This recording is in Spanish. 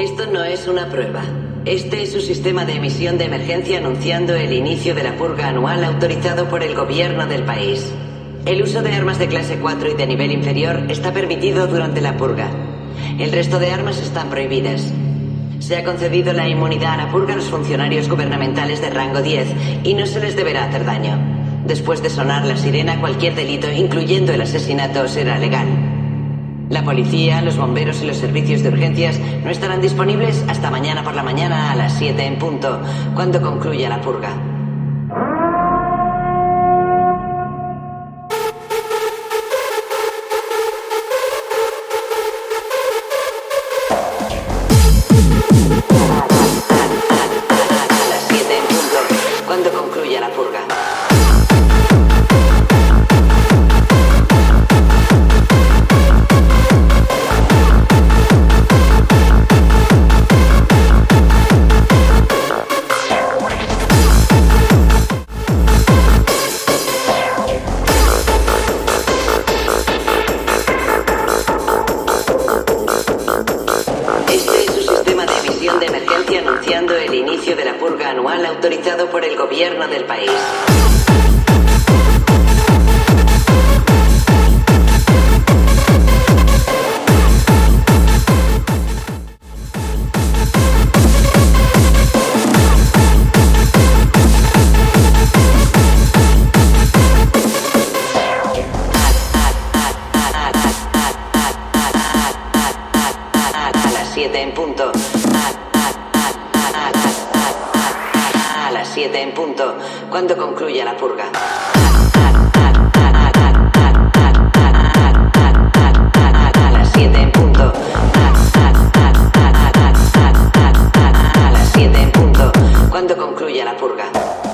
Esto no es una prueba. Este es su sistema de emisión de emergencia anunciando el inicio de la purga anual autorizado por el gobierno del país. El uso de armas de clase 4 y de nivel inferior está permitido durante la purga. El resto de armas están prohibidas. Se ha concedido la inmunidad a la purga a los funcionarios gubernamentales de rango 10 y no se les deberá hacer daño. Después de sonar la sirena, cualquier delito, incluyendo el asesinato, será legal. La policía, los bomberos y los servicios de urgencias no estarán disponibles hasta mañana por la mañana a las 7 en punto, cuando concluya la purga. Sistema de emergencia anunciando el inicio de la purga anual autorizado por el gobierno del país. A las 7 en punto. 7 en punto, cuando concluya la purga. A las 7 en punto. A las 7 en punto, cuando concluya la purga.